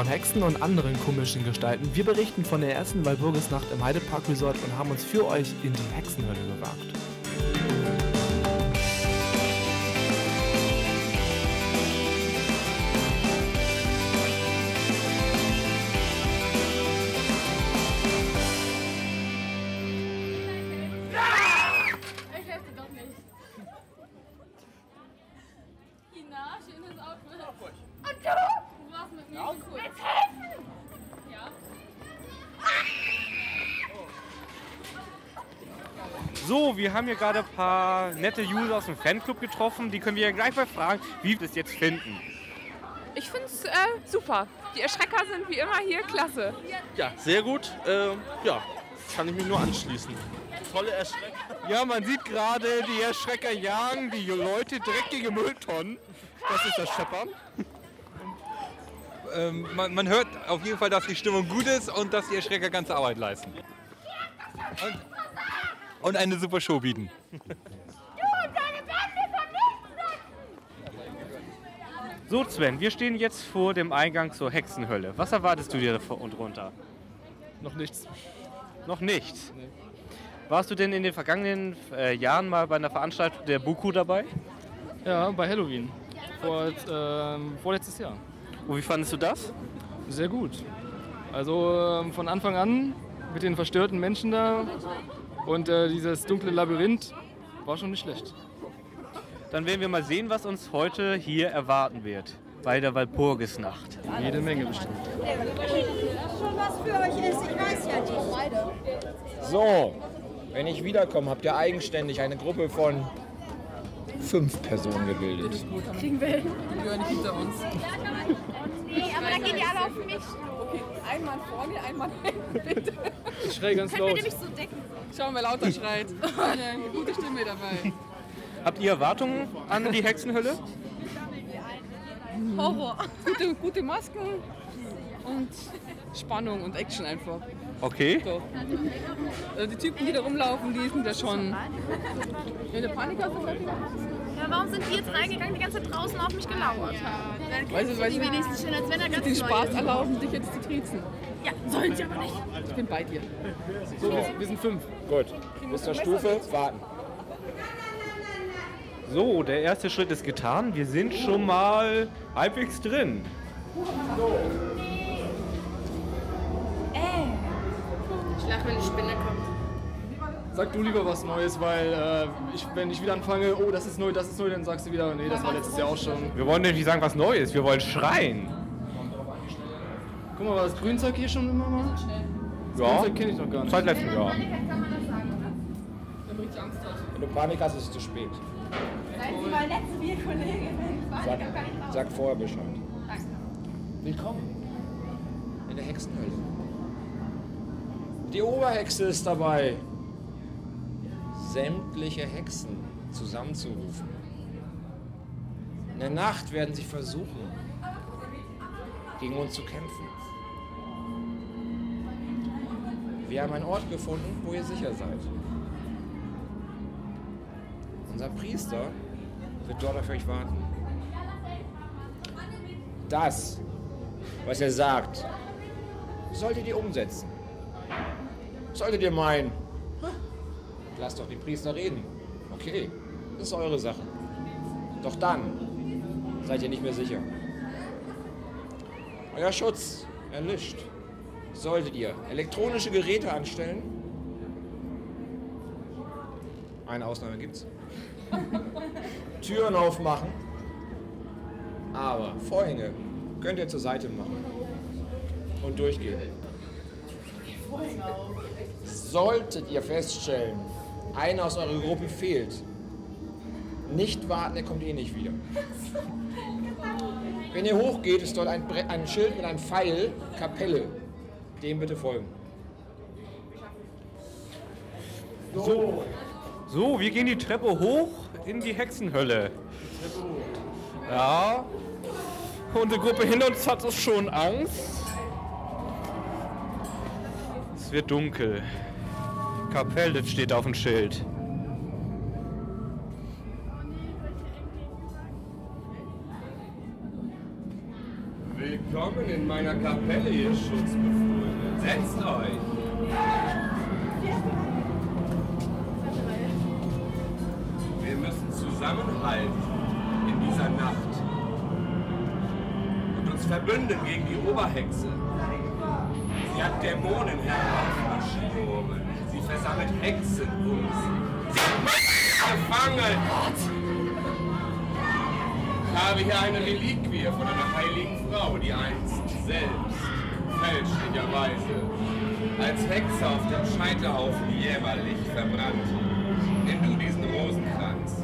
von Hexen und anderen komischen Gestalten. Wir berichten von der ersten Walburgisnacht im Heidepark Resort und haben uns für euch in die Hexenhölle gewagt. So, wir haben hier gerade ein paar nette User aus dem Fanclub getroffen. Die können wir ja gleich mal fragen, wie wir das jetzt finden. Ich finde es äh, super. Die Erschrecker sind wie immer hier klasse. Ja, sehr gut. Ähm, ja, kann ich mich nur anschließen. Tolle Erschrecker. Ja, man sieht gerade, die Erschrecker jagen die Leute dreckige Mülltonnen. Das ist das Scheppern. Ähm, man, man hört auf jeden Fall, dass die Stimmung gut ist und dass die Erschrecker ganze Arbeit leisten. Und, und eine super Show bieten. So, Sven, wir stehen jetzt vor dem Eingang zur Hexenhölle. Was erwartest du dir davor und runter? Noch nichts. Noch nichts. Warst du denn in den vergangenen äh, Jahren mal bei einer Veranstaltung der Buku dabei? Ja, bei Halloween. Vor, ähm, vorletztes Jahr. Und wie fandest du das? Sehr gut. Also ähm, von Anfang an mit den verstörten Menschen da und äh, dieses dunkle Labyrinth war schon nicht schlecht. Dann werden wir mal sehen, was uns heute hier erwarten wird. Bei der Walpurgisnacht. Jede Menge bestimmt. schon was für euch ist, ich weiß ja nicht. So, wenn ich wiederkomme, habt ihr eigenständig eine Gruppe von fünf Personen gebildet. Kriegen wir hin. Die gehören nicht hinter uns. Nee, aber dann gehen die alle auf mich. Okay, einmal vor mir, einmal hinten, bitte. Ich schrei ganz laut. so decken. Schauen, wer lauter schreit. Eine gute Stimme dabei. Habt ihr Erwartungen an die Hexenhölle? Horror. Gute, gute Masken und Spannung und Action einfach. Okay. So. Also die Typen, die da rumlaufen, die sind ja schon. Ja, der Panik Ja, warum sind die jetzt reingegangen, die ganze Zeit draußen auf mich gelauert haben? Weißt du, weißt Die du, wenigstens schon, als wenn er ganz den Spaß erlauben, dich jetzt zu triezen. Ja, sollen sie aber nicht. Ich bin bei dir. So, wir, wir sind fünf. Gut, bis zur Stufe warten. So, der erste Schritt ist getan. Wir sind schon mal halbwegs drin. Ich lache, wenn die Spinne kommt. Sag du lieber was Neues, weil äh, ich, wenn ich wieder anfange, oh, das ist neu, das ist neu, dann sagst du wieder, nee, das war letztes Jahr auch schon. Wir wollen nicht sagen, was Neues. Wir wollen schreien. Guck mal, war das Grünzeug hier schon immer mal? Das Ja, Grünzeug kenne ich noch gar nicht. seit letztem Jahr. Wenn du Panik hast, ist es zu spät. Seien Sie mal nett zu mir, Kollegin. Sag, sag vorher Bescheid. Willkommen in der Hexenhölle. Die Oberhexe ist dabei, sämtliche Hexen zusammenzurufen. In der Nacht werden sie versuchen, gegen uns zu kämpfen. Wir haben einen Ort gefunden, wo ihr sicher seid. Unser Priester wird dort auf euch warten. Das, was er sagt, solltet ihr umsetzen. Solltet ihr meinen, lasst doch den Priester reden. Okay, das ist eure Sache. Doch dann seid ihr nicht mehr sicher. Euer Schutz erlischt. Solltet ihr elektronische Geräte anstellen? Eine Ausnahme gibt's. Türen aufmachen. Aber Vorhänge könnt ihr zur Seite machen und durchgehen. Solltet ihr feststellen, einer aus eurer Gruppe fehlt, nicht warten, er kommt eh nicht wieder. Wenn ihr hochgeht, ist dort ein, Bre- ein Schild mit einem Pfeil, Kapelle. Dem bitte folgen. So. So, wir gehen die Treppe hoch in die Hexenhölle. Ja. Unsere Gruppe hinter uns hat es schon Angst. Es wird dunkel. Kapelle steht auf dem Schild. In meiner Kapelle, ihr Schutzbefohlenen. Setzt euch! Wir müssen zusammenhalten in dieser Nacht und uns verbünden gegen die Oberhexe. Sie hat Dämonen heraufbeschworen. Sie versammelt Hexen um sie. Sie hat Menschen gefangen! Ich habe hier eine Reliquie von einer heiligen Frau, die einst selbst fälschlicherweise als Hexe auf dem Scheiterhaufen jämmerlich verbrannte. Nimm du diesen Rosenkranz.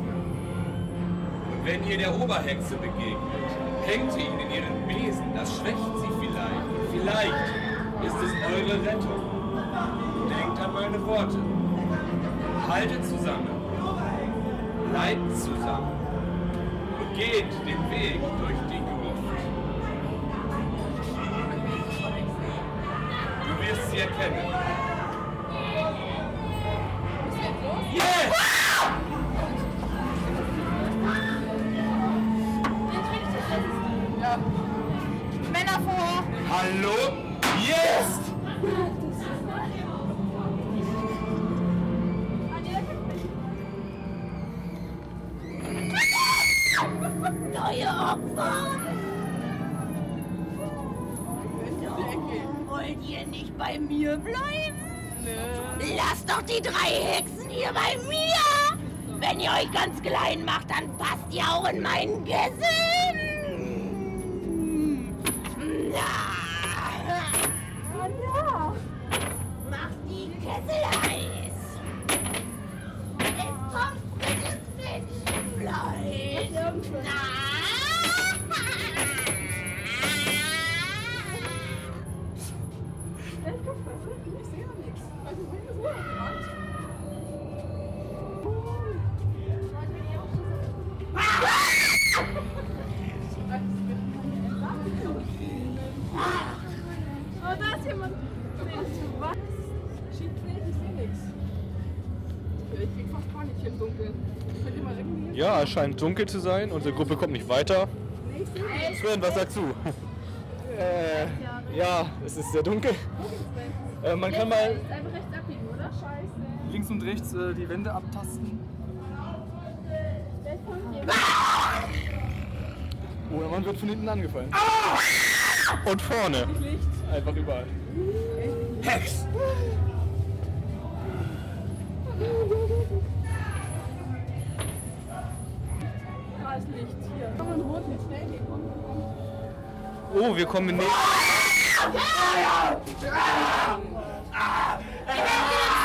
Und wenn ihr der Oberhexe begegnet, hängt ihr ihn in ihren Besen. Das schwächt sie vielleicht. Vielleicht ist es eure Rettung. Denkt an meine Worte. Haltet zusammen. Bleibt zusammen. Und geht den Weg durch sie erkennen. Yes! Männer vor! Hallo? Yes! Doch die drei Hexen hier bei mir! Wenn ihr euch ganz klein macht, dann passt ihr auch in meinen Kessel! Es scheint dunkel zu sein. Unsere Gruppe kommt nicht weiter. Sven, was sagst du? Äh, ja, es ist sehr dunkel. Äh, man kann mal Einfach rechts abbiegen, oder? Scheiße. links und rechts äh, die Wände abtasten. Oder man wird von hinten angefallen. Und vorne. Einfach überall. Hex! Da ist Licht. Hier. Komm mal rot mit schnell gehen. Komm, komm. Oh, wir kommen in Nähe. Brennen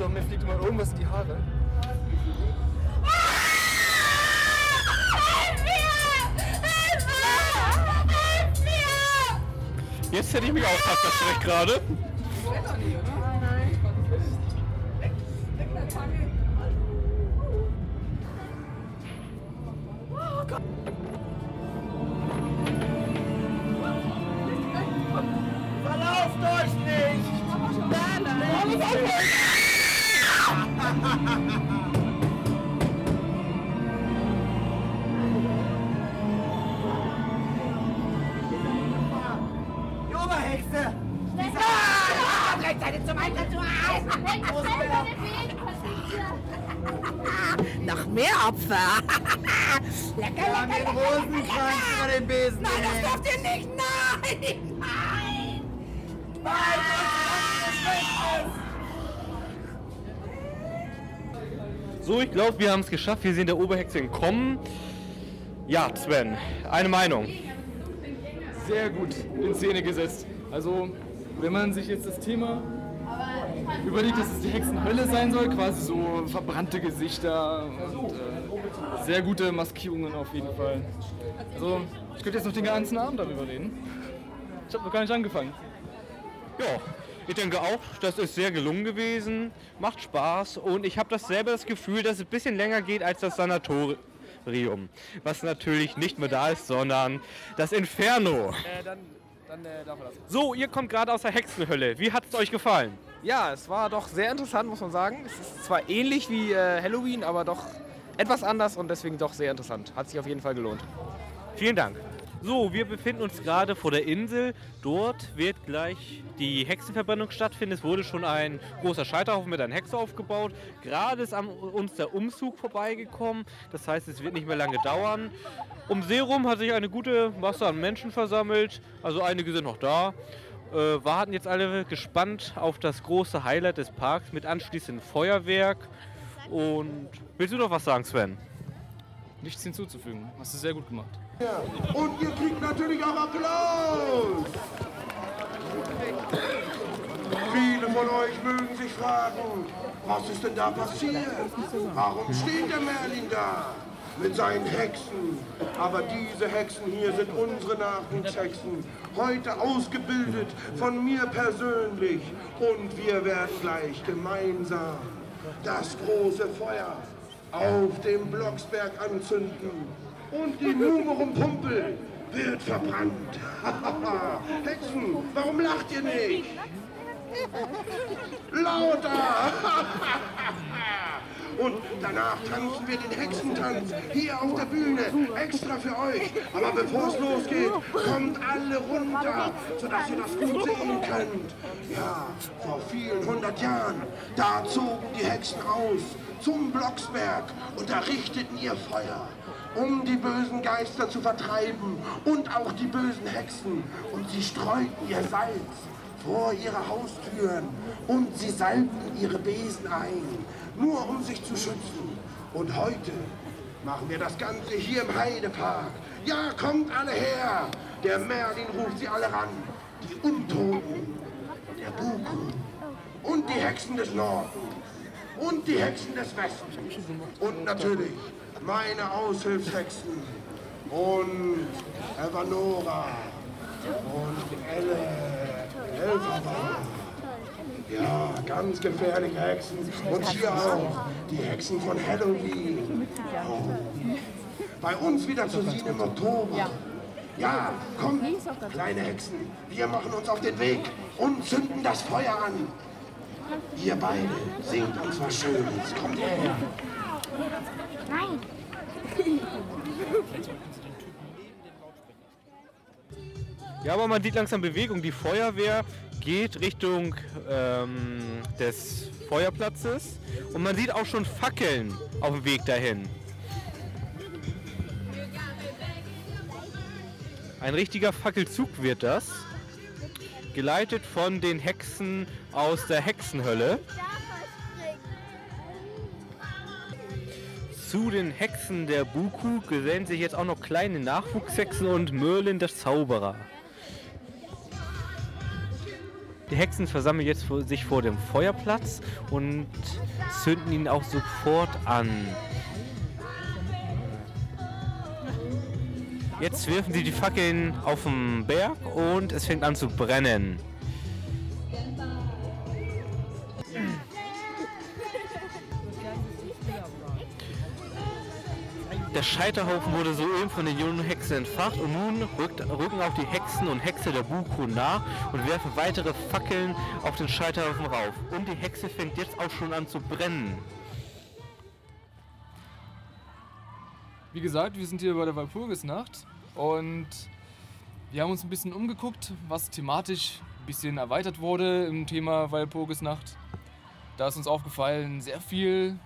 Hauptsache mir fliegt immer irgendwas in die Haare. Hilf mir! Hilf mir! Hilf mir! Jetzt hätte ich mich auch fast erschreckt gerade. Oh. Verlauft euch nicht! Nein, nein. Die Oberhexe! Rechtzeitig zum Einsatz Noch mehr Opfer! lecker, lecker, lecker, Rosenkranz vor dem Besen! Nein, das dürft ihr nicht! Nein! Nein! So, ich glaube, wir haben es geschafft. Wir sehen der Oberhexe entkommen. Ja, Sven, eine Meinung. Sehr gut in Szene gesetzt. Also, wenn man sich jetzt das Thema überlegt, dass es die Hexenhölle sein soll, quasi so verbrannte Gesichter und äh, sehr gute Maskierungen auf jeden Fall. Also, Ich könnte jetzt noch den ganzen Abend darüber reden. Ich habe noch gar nicht angefangen. Ja, ich denke auch, das ist sehr gelungen gewesen, macht Spaß und ich habe dasselbe das Gefühl, dass es ein bisschen länger geht als das Sanatorium. Was natürlich nicht mehr da ist, sondern das Inferno. Äh, dann, dann äh, darf das. So, ihr kommt gerade aus der Hexenhölle. Wie hat es euch gefallen? Ja, es war doch sehr interessant, muss man sagen. Es ist zwar ähnlich wie äh, Halloween, aber doch etwas anders und deswegen doch sehr interessant. Hat sich auf jeden Fall gelohnt. Vielen Dank. So, wir befinden uns gerade vor der Insel. Dort wird gleich die Hexenverbrennung stattfinden. Es wurde schon ein großer Scheiterhaufen mit einer Hexe aufgebaut. Gerade ist an uns der Umzug vorbeigekommen. Das heißt, es wird nicht mehr lange dauern. Um See rum hat sich eine gute Masse an Menschen versammelt. Also einige sind noch da. Äh, warten jetzt alle gespannt auf das große Highlight des Parks mit anschließendem Feuerwerk. Und willst du noch was sagen, Sven? Nichts hinzuzufügen. Hast du sehr gut gemacht. Und ihr kriegt natürlich auch Applaus. Viele von euch mögen sich fragen, was ist denn da passiert? Warum steht der Merlin da? Mit seinen Hexen. Aber diese Hexen hier sind unsere Nachwuchshexen. Heute ausgebildet von mir persönlich. Und wir werden gleich gemeinsam das große Feuer auf dem Blocksberg anzünden. Und die Numerum Pumpel wird verbrannt. Hexen, warum lacht ihr nicht? Lauter! Und danach tanzen wir den Hexentanz hier auf der Bühne, extra für euch. Aber bevor es losgeht, kommt alle runter, sodass ihr das gut sehen könnt. Ja, vor vielen hundert Jahren, da zogen die Hexen aus zum Blocksberg und errichteten ihr Feuer um die bösen Geister zu vertreiben und auch die bösen Hexen. Und sie streuten ihr Salz vor ihre Haustüren und sie salbten ihre Besen ein, nur um sich zu schützen. Und heute machen wir das Ganze hier im Heidepark. Ja, kommt alle her! Der Merlin ruft sie alle ran. Die Untoten, der Buku und die Hexen des Nordens und die Hexen des Westens und natürlich meine Aushilfshexen und Evanora und Elle. Ja, ganz gefährliche Hexen. Und hier auch die Hexen von Halloween. Oh. Bei uns wieder zu sehen im Oktober. Ja, kommt, kleine Hexen, wir machen uns auf den Weg und zünden das Feuer an. Ihr beide singt uns was Schönes. Kommt her. Nein. Ja, aber man sieht langsam Bewegung. Die Feuerwehr geht Richtung ähm, des Feuerplatzes und man sieht auch schon Fackeln auf dem Weg dahin. Ein richtiger Fackelzug wird das, geleitet von den Hexen aus der Hexenhölle. Zu den Hexen der Buku gesellen sich jetzt auch noch kleine Nachwuchshexen und Merlin der Zauberer. Die Hexen versammeln jetzt sich vor dem Feuerplatz und zünden ihn auch sofort an. Jetzt wirfen sie die Fackeln auf den Berg und es fängt an zu brennen. Der Scheiterhaufen wurde soeben von den jungen Hexen entfacht und nun rückt, rücken auch die Hexen und Hexe der Buku nach und werfen weitere Fackeln auf den Scheiterhaufen rauf. Und die Hexe fängt jetzt auch schon an zu brennen. Wie gesagt, wir sind hier bei der Walpurgisnacht und wir haben uns ein bisschen umgeguckt, was thematisch ein bisschen erweitert wurde im Thema Walpurgisnacht. Da ist uns aufgefallen, sehr viel,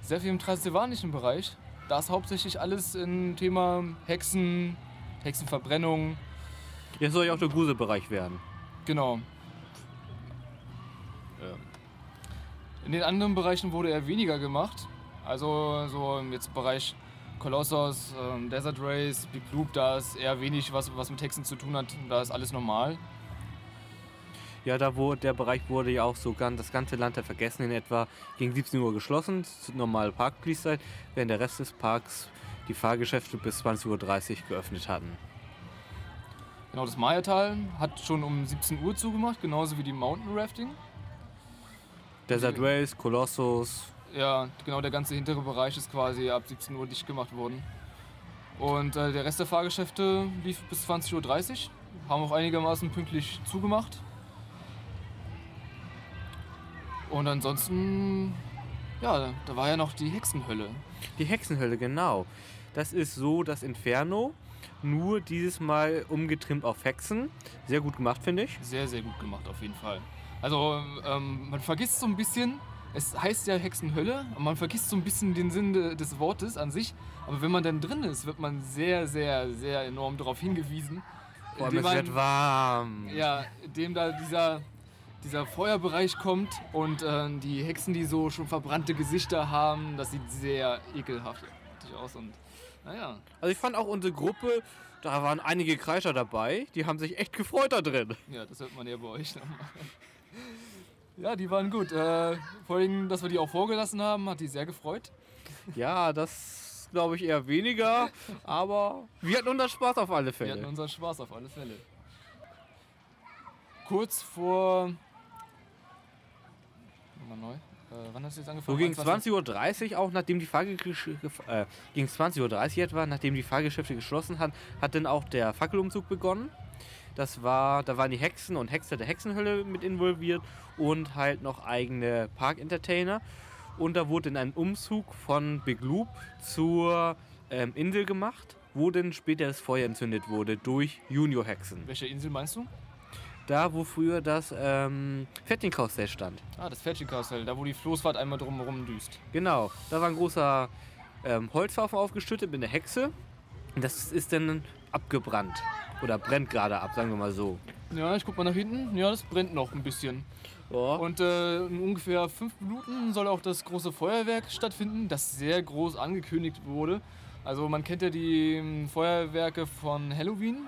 sehr viel im transsilvanischen Bereich. Da ist hauptsächlich alles im Thema Hexen, Hexenverbrennung. Jetzt soll ja auch der Gruselbereich werden. Genau. In den anderen Bereichen wurde eher weniger gemacht. Also so jetzt Bereich Colossus, ähm, Desert Race, Big Loop, da ist eher wenig, was, was mit Hexen zu tun hat. Da ist alles normal. Ja, da wurde, der Bereich wurde ja auch so ganz, das ganze Land der Vergessen in etwa gegen 17 Uhr geschlossen, normale Parkschließzeit, während der Rest des Parks die Fahrgeschäfte bis 20.30 Uhr geöffnet hatten. Genau, das Mayatal hat schon um 17 Uhr zugemacht, genauso wie die Mountain Rafting. Desert Race, Colossus. Ja, genau, der ganze hintere Bereich ist quasi ab 17 Uhr dicht gemacht worden. Und äh, der Rest der Fahrgeschäfte lief bis 20.30 Uhr, haben auch einigermaßen pünktlich zugemacht. Und ansonsten, ja, da war ja noch die Hexenhölle. Die Hexenhölle, genau. Das ist so das Inferno, nur dieses Mal umgetrimmt auf Hexen. Sehr gut gemacht, finde ich. Sehr, sehr gut gemacht, auf jeden Fall. Also, ähm, man vergisst so ein bisschen, es heißt ja Hexenhölle, und man vergisst so ein bisschen den Sinn de- des Wortes an sich. Aber wenn man dann drin ist, wird man sehr, sehr, sehr enorm darauf hingewiesen. Vor allem, es man- wird warm. Ja, indem da dieser, dieser Feuerbereich kommt und äh, die Hexen, die so schon verbrannte Gesichter haben, das sieht sehr ekelhaft aus. Und naja, Also ich fand auch unsere Gruppe, da waren einige Kreischer dabei, die haben sich echt gefreut da drin. ja, das hört man ja bei euch nochmal. Ja, die waren gut. Äh, vor allem, dass wir die auch vorgelassen haben, hat die sehr gefreut. Ja, das glaube ich eher weniger, aber wir hatten unseren Spaß auf alle Wir Fälle. hatten unseren Spaß auf alle Fälle. Kurz vor. Nochmal neu. Äh, wann hast du jetzt So angefangen? gegen 21? 20.30 Uhr auch, nachdem die Fahrgesch äh, gegen 20.30 Uhr etwa, nachdem die Fahrgeschäfte geschlossen hat, hat dann auch der Fackelumzug begonnen. Das war, da waren die Hexen und Hexer der Hexenhölle mit involviert und halt noch eigene Park-Entertainer. Und da wurde dann ein Umzug von Big Loop zur ähm, Insel gemacht, wo dann später das Feuer entzündet wurde durch Junior-Hexen. Welche Insel meinst du? Da, wo früher das ähm, Fettchenkarussell stand. Ah, das Fetchy-Karussell, da wo die Floßfahrt einmal drumherum düst. Genau, da war ein großer ähm, Holzhaufen aufgeschüttet mit einer Hexe. Das ist dann abgebrannt. Oder brennt gerade ab, sagen wir mal so. Ja, ich guck mal nach hinten. Ja, das brennt noch ein bisschen. Ja. Und äh, in ungefähr fünf Minuten soll auch das große Feuerwerk stattfinden, das sehr groß angekündigt wurde. Also man kennt ja die ähm, Feuerwerke von Halloween.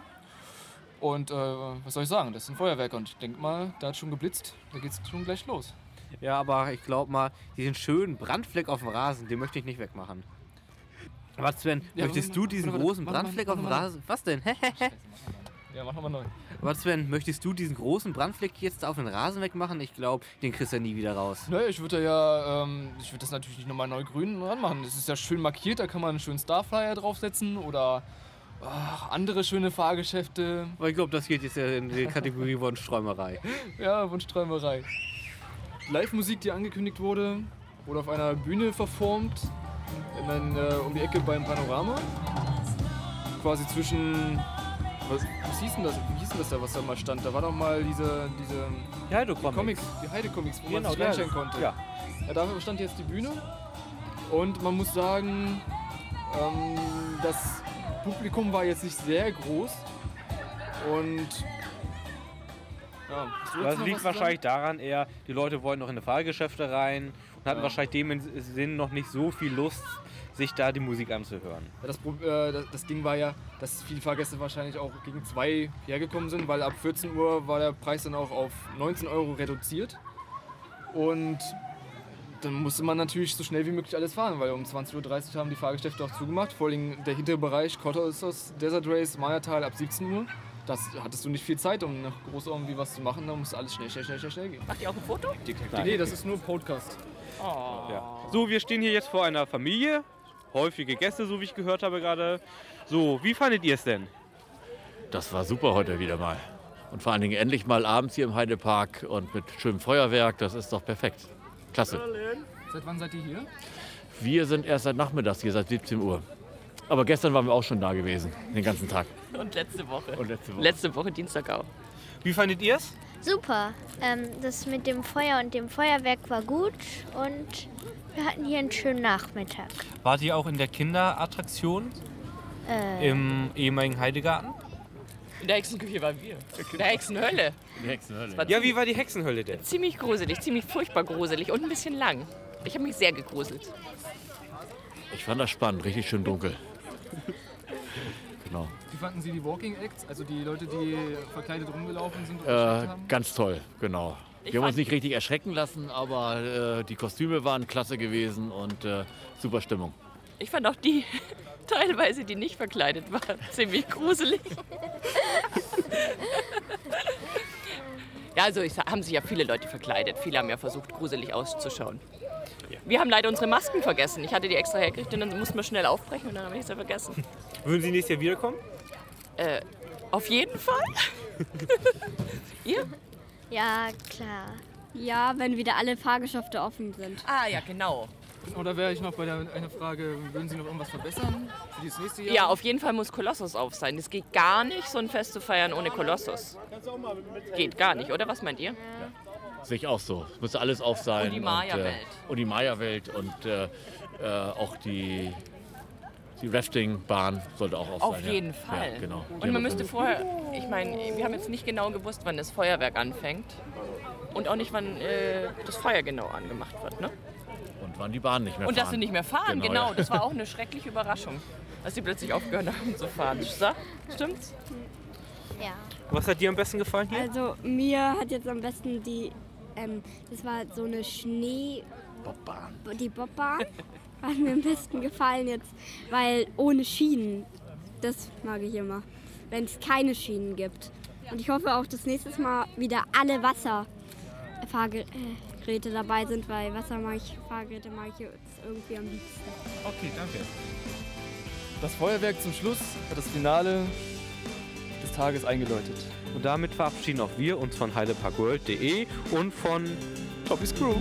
Und äh, was soll ich sagen, das sind Feuerwerke und ich denke mal, da hat schon geblitzt, da geht's schon gleich los. Ja, aber ich glaube mal, diesen schönen Brandfleck auf dem Rasen, den möchte ich nicht wegmachen. Was, Sven, Ja, möchtest warte, du diesen warte, großen warte, warte, Brandfleck auf dem. Rasen... Was denn? Ja, mach nochmal neu. Was, Sven, möchtest du diesen großen Brandfleck jetzt auf den Rasen wegmachen? Ich glaube, den kriegst du nie wieder raus. Naja, ich würde ja, ähm, ich würde das natürlich nicht nochmal neu grün ranmachen. Das ist ja schön markiert, da kann man einen schönen Starflyer draufsetzen oder ach, andere schöne Fahrgeschäfte. Aber ich glaube, das geht jetzt ja in die Kategorie Wunschträumerei. Ja, Wunschträumerei. Live-Musik, die angekündigt wurde, wurde auf einer Bühne performt, in ein, äh, um die Ecke beim Panorama. Quasi zwischen. Was, was hieß denn das? Wie hieß denn das da, was da mal stand? Da war doch mal diese. diese Die Heide die Comics. Die Heide-Comics, wo man Genau, sich der- reinstellen konnte. ja. ja. Dafür stand jetzt die Bühne. Und man muss sagen, ähm, das Publikum war jetzt nicht sehr groß. Und. Ja, Das liegt wahrscheinlich daran eher, die Leute wollten noch in die Fahrgeschäfte rein und hatten Ja. wahrscheinlich dem Sinn noch nicht so viel Lust, sich da die Musik anzuhören. Ja, das, äh, das- das Ding war ja, dass viele Fahrgäste wahrscheinlich auch gegen zwei hergekommen sind, weil ab 14 Uhr war der Preis dann auch auf 19 Euro reduziert. Und dann musste man natürlich so schnell wie möglich alles fahren, weil um 20.30 Uhr haben die Fahrgeschäfte auch zugemacht. Vor allem der hintere Bereich, Colossus, Desert Race, Mayatal ab 17 Uhr. Das hattest du nicht viel Zeit, um nach groß irgendwie was zu machen. Da musste alles schnell, schnell, schnell, schnell, schnell gehen. Macht ihr auch ein Foto? Nee, das ist nur Podcast. Ja. So, wir stehen hier jetzt vor einer Familie. Häufige Gäste, so wie ich gehört habe gerade. So, wie fandet ihr es denn? Das war super heute wieder mal. Und vor allen Dingen endlich mal abends hier im Heidepark und mit schönem Feuerwerk. Das ist doch perfekt. Klasse. Seit wann seid ihr hier? Wir sind erst seit Nachmittags hier, seit 17 Uhr. Aber gestern waren wir auch schon da gewesen, den ganzen Tag. Und letzte Woche. Und letzte Woche. Letzte Woche Dienstag auch. Wie fandet ihr es? Super. Ähm, das mit dem Feuer und dem Feuerwerk war gut und wir hatten hier einen schönen Nachmittag. Wart ihr auch in der Kinderattraktion Äh, im ehemaligen Heidegarten? In der Hexenküche waren wir. In der Hexenhölle. Die Hexenhölle. Ja, ziemlich- wie war die Hexenhölle denn? Ziemlich gruselig, ziemlich furchtbar gruselig und ein bisschen lang. Ich habe mich sehr gegruselt. Ich fand das spannend, richtig schön dunkel. Genau. Wie fanden Sie die Walking Acts, also die Leute, die verkleidet rumgelaufen sind und Äh, haben? ganz toll, genau. Ich Wir haben uns nicht richtig erschrecken lassen, aber äh, die Kostüme waren klasse gewesen und äh, super Stimmung. Ich fand auch die teilweise, die nicht verkleidet waren, ziemlich gruselig. ja, also es haben sich ja viele Leute verkleidet. Viele haben ja versucht, gruselig auszuschauen. Wir haben leider unsere Masken vergessen. Ich hatte die extra hergekriegt und dann mussten wir schnell aufbrechen und dann habe ich sie vergessen. Würden Sie nächstes Jahr wiederkommen? Äh, auf jeden Fall. Ihr? Ja, klar. Ja, wenn wieder alle Fahrgeschäfte offen sind. Ah, ja, genau. Oder wäre ich noch bei der eine Frage, würden Sie noch irgendwas verbessern für dieses nächste Jahr? Ja, auf jeden Fall muss Kolossus auf sein. Es geht gar nicht, so ein Fest zu feiern ohne Kolossus. Geht gar nicht, oder? Was meint ihr? Sehe ich auch so. Es müsste alles auf sein. Und die Maya-Welt. Und, äh, und die Maya-Welt und äh, äh, auch die, die Rafting-Bahn sollte auch auf, Auf sein. ja. jeden Fall. Ja, genau. Und man müsste vorher, ich meine, wir haben jetzt nicht genau gewusst, wann das Feuerwerk anfängt. Und auch nicht, wann äh, das Feuer genau angemacht wird. Ne? Und wann die Bahn nicht mehr Und fahren. dass sie nicht mehr fahren, genau. ja. Das war auch eine schreckliche Überraschung, dass sie plötzlich aufgehört haben zu fahren. Stimmt's? Ja. Was hat dir am besten gefallen hier? Also mir hat jetzt am besten die, ähm, das war so eine Schnee... Bobbahn. Die Bobbahn hat mir am besten gefallen jetzt, weil ohne Schienen, das mag ich immer, wenn es keine Schienen gibt. Und ich hoffe auch, dass nächstes Mal wieder alle Wasserfahrgeräte dabei sind, weil Wasser mag ich, Fahrgeräte mag ich jetzt irgendwie am liebsten. Okay, danke. Das Feuerwerk zum Schluss hat das Finale des Tages eingeläutet. Und damit verabschieden auch wir uns von heideparkworld.de und von Toppys Crew.